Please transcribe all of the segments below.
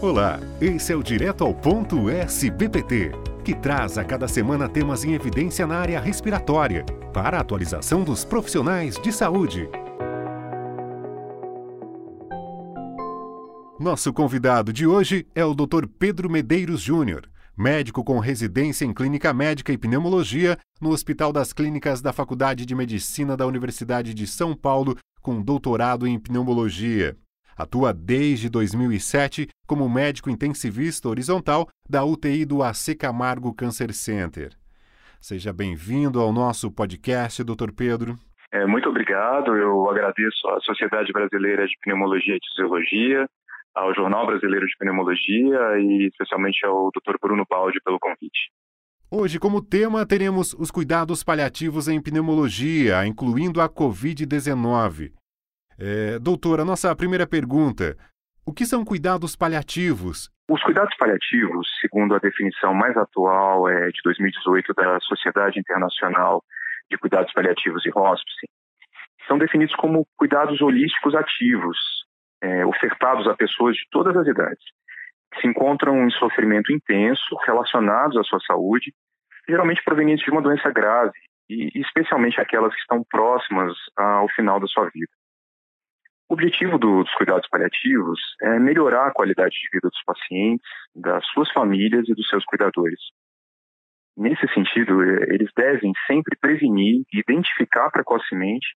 Olá, esse é o Direto ao Ponto SBPT, que traz a cada semana temas em evidência na área respiratória, para a atualização dos profissionais de saúde. Nosso convidado de hoje é o Dr. Pedro Medeiros Júnior, médico com residência em Clínica Médica e Pneumologia no Hospital das Clínicas da Faculdade de Medicina da Universidade de São Paulo, com doutorado em pneumologia. Atua desde 2007 como médico intensivista horizontal da UTI do AC Camargo Cancer Center. Seja bem-vindo ao nosso podcast, Dr. Pedro. É, muito obrigado. Eu agradeço à Sociedade Brasileira de Pneumologia e Fisiologia, ao Jornal Brasileiro de Pneumologia e especialmente ao Dr. Bruno Baldi pelo convite. Hoje, como tema, teremos os cuidados paliativos em pneumologia, incluindo a Covid-19. É, doutora, nossa primeira pergunta: o que são cuidados paliativos? Os cuidados paliativos, segundo a definição mais atual é de 2018 da Sociedade Internacional de Cuidados Paliativos e Hospice, são definidos como cuidados holísticos ativos, é, ofertados a pessoas de todas as idades, que se encontram em sofrimento intenso relacionados à sua saúde, geralmente provenientes de uma doença grave, e especialmente aquelas que estão próximas ao final da sua vida. O objetivo do, dos cuidados paliativos é melhorar a qualidade de vida dos pacientes, das suas famílias e dos seus cuidadores. Nesse sentido, é, eles devem sempre prevenir, identificar precocemente,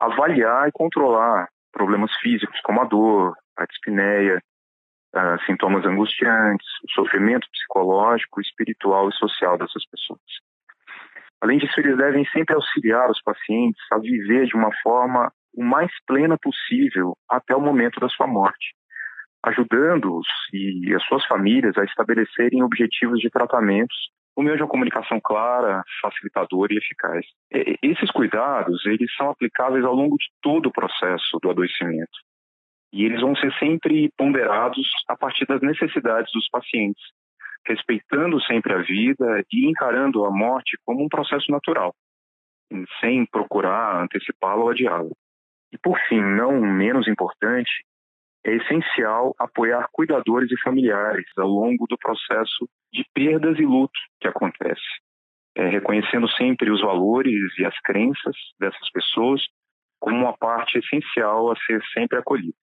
avaliar e controlar problemas físicos como a dor, a dispneia, uh, sintomas angustiantes, o sofrimento psicológico, espiritual e social dessas pessoas. Além disso, eles devem sempre auxiliar os pacientes a viver de uma forma o mais plena possível até o momento da sua morte, ajudando-os e as suas famílias a estabelecerem objetivos de tratamentos por meio de uma comunicação clara, facilitadora e eficaz. Esses cuidados, eles são aplicáveis ao longo de todo o processo do adoecimento. E eles vão ser sempre ponderados a partir das necessidades dos pacientes, respeitando sempre a vida e encarando a morte como um processo natural, sem procurar antecipá-lo ou adiá-lo. E por fim, não menos importante, é essencial apoiar cuidadores e familiares ao longo do processo de perdas e luto que acontece, é, reconhecendo sempre os valores e as crenças dessas pessoas como uma parte essencial a ser sempre acolhida.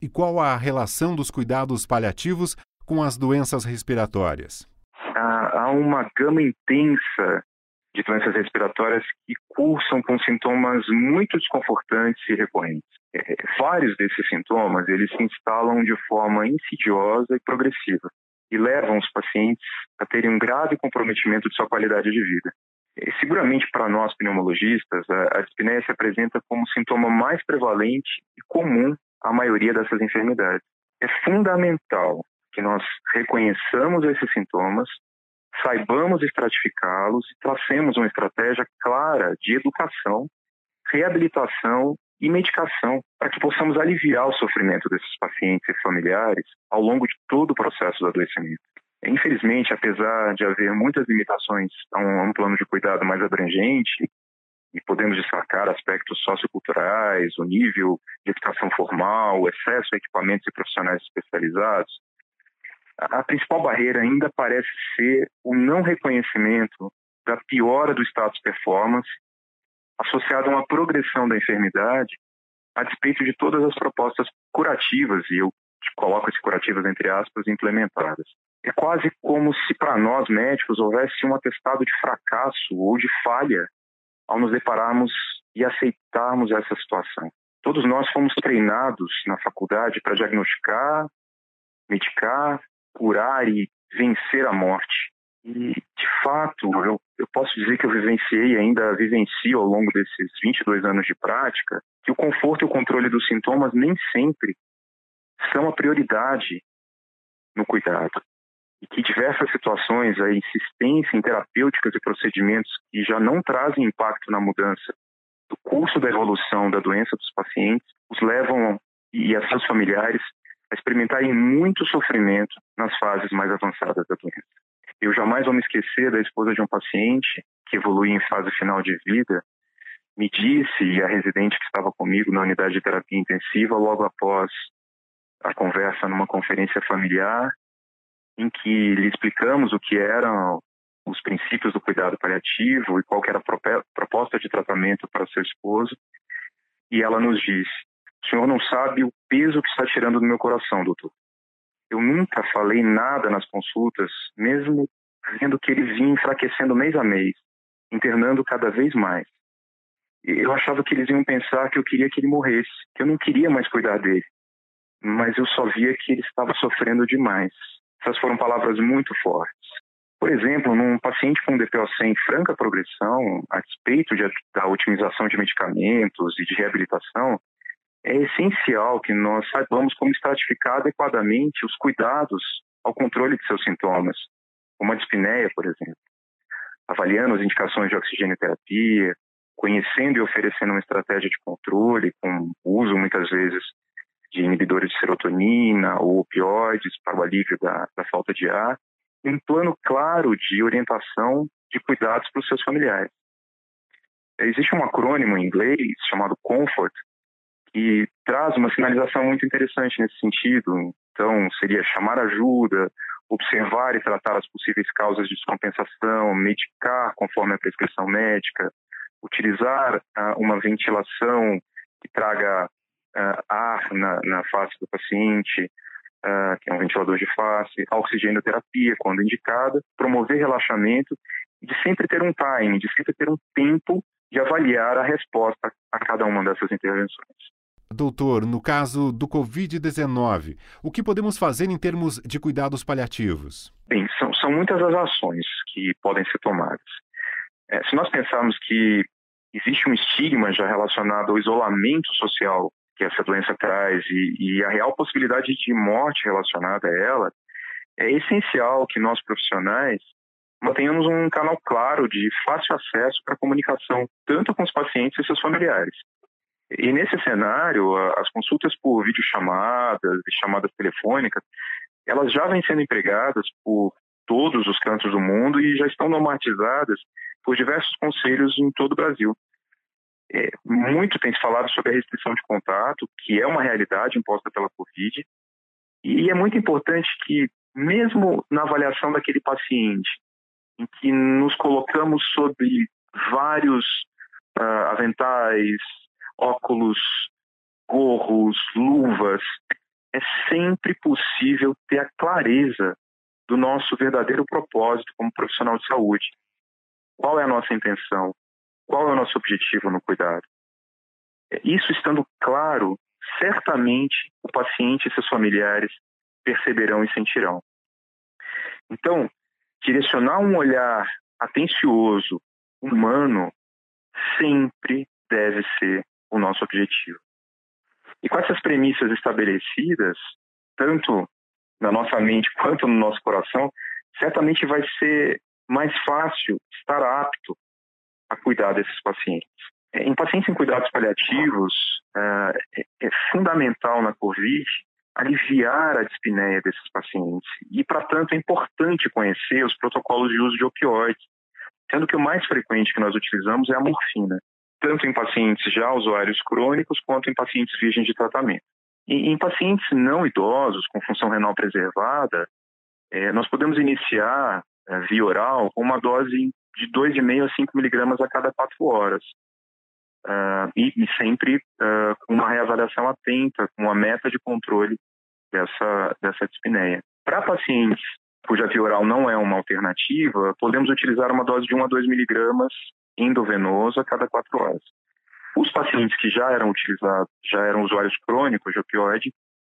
E qual a relação dos cuidados paliativos com as doenças respiratórias? Há, há uma gama intensa de doenças respiratórias que cursam com sintomas muito desconfortantes e recorrentes. É, vários desses sintomas eles se instalam de forma insidiosa e progressiva e levam os pacientes a terem um grave comprometimento de sua qualidade de vida. E, seguramente para nós pneumologistas, a, a dispneia se apresenta como sintoma mais prevalente e comum à maioria dessas enfermidades. É fundamental que nós reconheçamos esses sintomas saibamos estratificá-los e tracemos uma estratégia clara de educação, reabilitação e medicação para que possamos aliviar o sofrimento desses pacientes e familiares ao longo de todo o processo do adoecimento. Infelizmente, apesar de haver muitas limitações a um, plano de cuidado mais abrangente, e podemos destacar aspectos socioculturais, o nível de educação formal, o excesso de equipamentos e profissionais especializados, a principal barreira ainda parece ser o não reconhecimento da piora do status performance associado a uma progressão da enfermidade a despeito de todas as propostas curativas, e eu coloco esse curativas entre aspas, implementadas. É quase como se para nós médicos houvesse um atestado de fracasso ou de falha ao nos depararmos e aceitarmos essa situação. Todos nós fomos treinados na faculdade para diagnosticar, medicar curar e vencer a morte. E, de fato, eu, eu posso dizer que eu vivenciei ainda vivencio ao longo desses 22 anos de prática que o conforto e o controle dos sintomas nem sempre são a prioridade no cuidado. E que diversas situações, a insistência em terapêuticas e procedimentos que já não trazem impacto na mudança do curso da evolução da doença dos pacientes, os levam e a seus familiares a experimentarem muito sofrimento nas fases mais avançadas da doença. Eu jamais vou me esquecer da esposa de um paciente que evolui em fase final de vida, me disse, e a residente que estava comigo na unidade de terapia intensiva, logo após a conversa numa conferência familiar, em que lhe explicamos o que eram os princípios do cuidado paliativo e qual era a proposta de tratamento para seu esposo. E ela nos disse: O senhor não sabe o peso que está tirando do meu coração, doutor. Eu nunca falei nada nas consultas, mesmo vendo que ele vinha enfraquecendo mês a mês, internando cada vez mais. Eu achava que eles iam pensar que eu queria que ele morresse, que eu não queria mais cuidar dele. Mas eu só via que ele estava sofrendo demais. Essas foram palavras muito fortes. Por exemplo, num paciente com DPOC em franca progressão, a despeito de, da otimização de medicamentos e de reabilitação, é essencial que nós saibamos como estratificar adequadamente os cuidados ao controle de seus sintomas, como a dispneia, por exemplo, avaliando as indicações de oxigenoterapia, conhecendo e oferecendo uma estratégia de controle, com uso muitas vezes de inibidores de serotonina ou opioides para o alívio da, da falta de ar, um plano claro de orientação de cuidados para os seus familiares. Existe um acrônimo em inglês chamado COMFORT, que traz uma sinalização muito interessante nesse sentido. Então, seria chamar ajuda, observar e tratar as possíveis causas de descompensação, medicar conforme a prescrição médica, utilizar uh, uma ventilação que traga uh, ar na, na, face do paciente, uh, que é um ventilador de face, oxigenoterapia, quando indicada, promover relaxamento e de sempre ter um time, de sempre ter um tempo de avaliar a resposta a cada uma dessas intervenções. Doutor, no caso do Covid-19, o que podemos fazer em termos de cuidados paliativos? Bem, são, são muitas as ações que podem ser tomadas. É, se nós pensarmos que existe um estigma já relacionado ao isolamento social que essa doença traz e, e a real possibilidade de morte relacionada a ela, é essencial que nós profissionais mantenhamos um canal claro de fácil acesso para comunicação, tanto com os pacientes e seus familiares. E nesse cenário, as consultas por videochamadas e chamadas telefônicas, elas já vêm sendo empregadas por todos os cantos do mundo e já estão normatizadas por diversos conselhos em todo o Brasil. É, muito tem se falado sobre a restrição de contato, que é uma realidade imposta pela Covid, e é muito importante que, mesmo na avaliação daquele paciente, em que nos colocamos sobre vários uh, aventais, óculos, gorros, luvas, é sempre possível ter a clareza do nosso verdadeiro propósito como profissional de saúde. Qual é a nossa intenção? Qual é o nosso objetivo no cuidado? É, isso estando claro, certamente o paciente e seus familiares perceberão e sentirão. Então, direcionar um olhar atencioso, humano, sempre deve ser o nosso objetivo. E com essas premissas estabelecidas, tanto na nossa mente quanto no nosso coração, certamente vai ser mais fácil estar apto a cuidar desses pacientes. Em pacientes em cuidados paliativos, é, é fundamental na COVID aliviar a dispneia desses pacientes. E, para tanto, é importante conhecer os protocolos de uso de opioides, sendo que o mais frequente que nós utilizamos é a morfina tanto em pacientes já usuários crônicos quanto em pacientes virgens de tratamento. E, em pacientes não idosos com função renal preservada, é, nós podemos iniciar é, via oral com uma dose de 2,5 a 5 miligramas a cada 4 horas. Uh, e, e, sempre uh, com uma reavaliação atenta, com uma meta de controle dessa, dessa dispneia. Para pacientes cuja via oral não é uma alternativa, podemos utilizar uma dose de 1 a 2 miligramas endovenoso a cada quatro horas. Os pacientes que já eram utilizados, já eram usuários crônicos de opioide,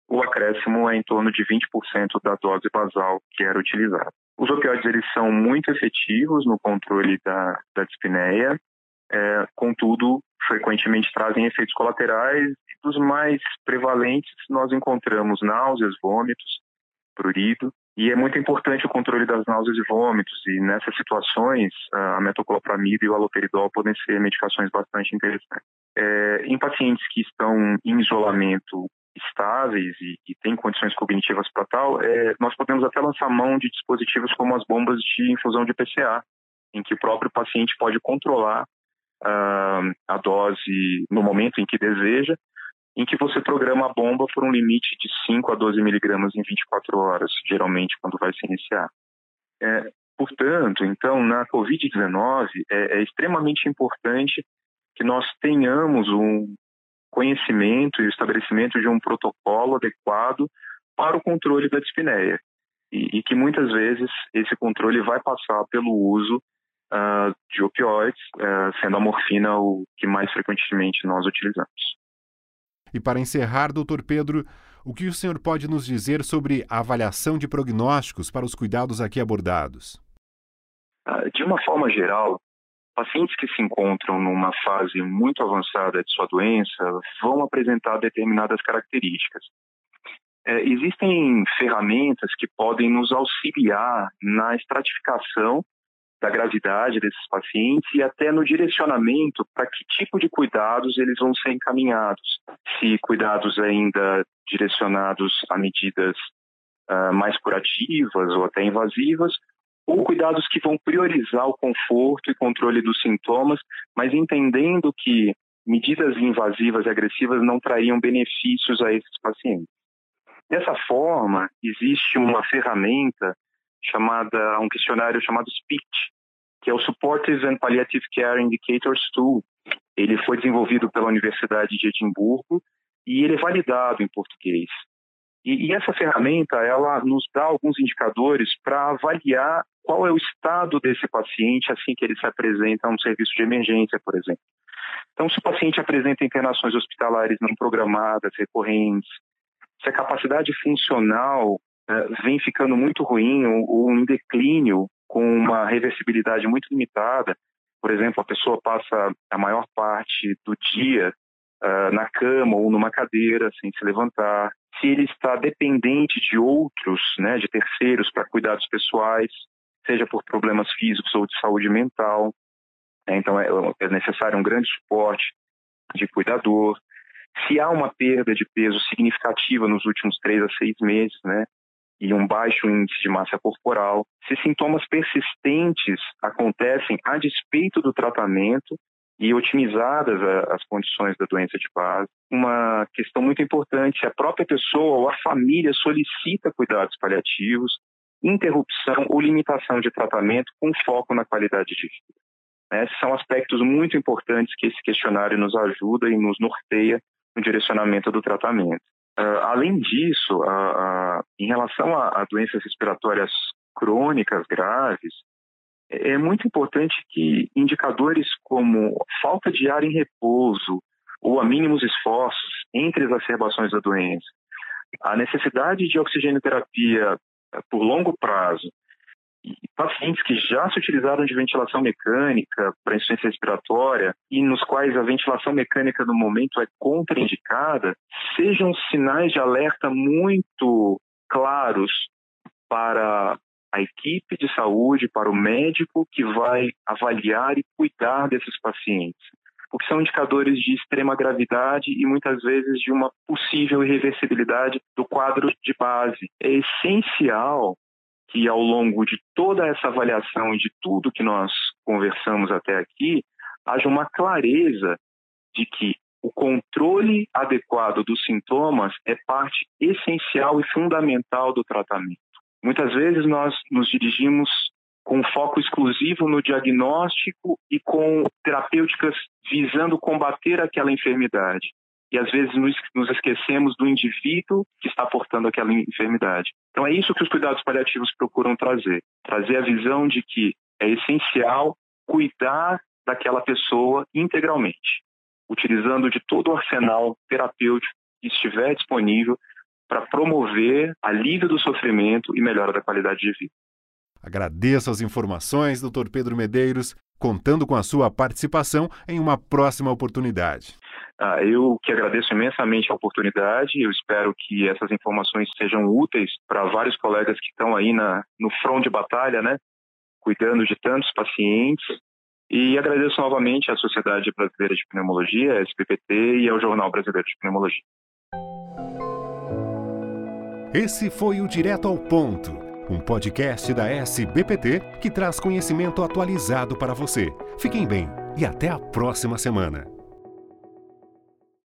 o acréscimo é em torno de 20% da dose basal que era utilizada. Os opioides eles são muito efetivos no controle da, da dispneia, é, contudo, frequentemente trazem efeitos colaterais dos mais prevalentes nós encontramos náuseas, vômitos, prurido e é muito importante o controle das náuseas e vômitos, e nessas situações, a metoclopramida e o haloperidol podem ser medicações bastante interessantes. É, em pacientes que estão em isolamento estáveis e, e têm condições cognitivas para tal, é, nós podemos até lançar mão de dispositivos como as bombas de infusão de PCA, em que o próprio paciente pode controlar uh, a dose no momento em que deseja, em que você programa a bomba por um limite de 5 a 12 miligramas em 24 horas, geralmente quando vai se iniciar. É, portanto, então, na Covid-19, é, é extremamente importante que nós tenhamos um conhecimento e o estabelecimento de um protocolo adequado para o controle da dispneia. E, e que muitas vezes esse controle vai passar pelo uso uh, de opioides, uh, sendo a morfina o que mais frequentemente nós utilizamos. E para encerrar, doutor Pedro, o que o senhor pode nos dizer sobre a avaliação de prognósticos para os cuidados aqui abordados? Uh, de uma forma geral, pacientes que se encontram numa fase muito avançada de sua doença vão apresentar determinadas características. É, existem ferramentas que podem nos auxiliar na estratificação da gravidade desses pacientes e até no direcionamento para que tipo de cuidados eles vão ser encaminhados. Se cuidados ainda direcionados a medidas uh, mais curativas ou até invasivas, ou cuidados que vão priorizar o conforto e controle dos sintomas, mas entendendo que medidas invasivas e agressivas não trariam benefícios a esses pacientes. Dessa forma, existe uma ferramenta chamada, um questionário chamado SPICT, que é o Supportive and Palliative Care Indicators Tool. Ele foi desenvolvido pela Universidade de Edimburgo e ele é validado em português. E, e essa ferramenta, ela nos dá alguns indicadores para avaliar qual é o estado desse paciente assim que ele se apresenta a um serviço de emergência, por exemplo. Então, se o paciente apresenta internações hospitalares não programadas, recorrentes, se a capacidade funcional vem ficando muito ruim ou, em declínio com uma reversibilidade muito limitada, por exemplo, a pessoa passa a maior parte do dia uh, na cama ou numa cadeira sem se levantar, se ele está dependente de outros, né, de terceiros para cuidados pessoais, seja por problemas físicos ou de saúde mental. Né, então é, é necessário um grande suporte de cuidador. Se há uma perda de peso significativa nos últimos três a seis meses, né, e um baixo índice de massa corporal, se sintomas persistentes acontecem a despeito do tratamento e otimizadas as condições da doença de base. Uma questão muito importante, a própria pessoa ou a família solicita cuidados paliativos, interrupção ou limitação de tratamento com foco na qualidade de vida. Esses são aspectos muito importantes que esse questionário nos ajuda e nos norteia no direcionamento do tratamento. Uh, além disso, uh, uh, em relação a, a, doenças respiratórias crônicas graves, é, é muito importante que indicadores como falta de ar em repouso ou a mínimos esforços entre exacerbações da doença, a necessidade de oxigenoterapia por longo prazo pacientes que já se utilizaram de ventilação mecânica para insuficiência respiratória e nos quais a ventilação mecânica no momento é contraindicada, sejam sinais de alerta muito claros para a equipe de saúde, para o médico que vai avaliar e cuidar desses pacientes. Porque são indicadores de extrema gravidade e muitas vezes de uma possível irreversibilidade do quadro de base. É essencial que ao longo de toda essa avaliação e de tudo que nós conversamos até aqui, haja uma clareza de que o controle adequado dos sintomas é parte essencial e fundamental do tratamento. Muitas vezes nós nos dirigimos com foco exclusivo no diagnóstico e com terapêuticas visando combater aquela enfermidade. E às vezes nos esquecemos do indivíduo que está portando aquela enfermidade. Então é isso que os cuidados paliativos procuram trazer: trazer a visão de que é essencial cuidar daquela pessoa integralmente, utilizando de todo o arsenal terapêutico que estiver disponível para promover alívio do sofrimento e melhora da qualidade de vida. Agradeço as informações, Dr. Pedro Medeiros, contando com a sua participação em uma próxima oportunidade. Ah, eu que agradeço imensamente a oportunidade. Eu espero que essas informações sejam úteis para vários colegas que estão aí na, no front de batalha, né? Cuidando de tantos pacientes. E agradeço novamente à Sociedade Brasileira de Pneumologia, SPPT, e ao Jornal Brasileiro de Pneumologia. Esse foi o Direto ao Ponto, um podcast da SBPT que traz conhecimento atualizado para você. Fiquem bem e até a próxima semana.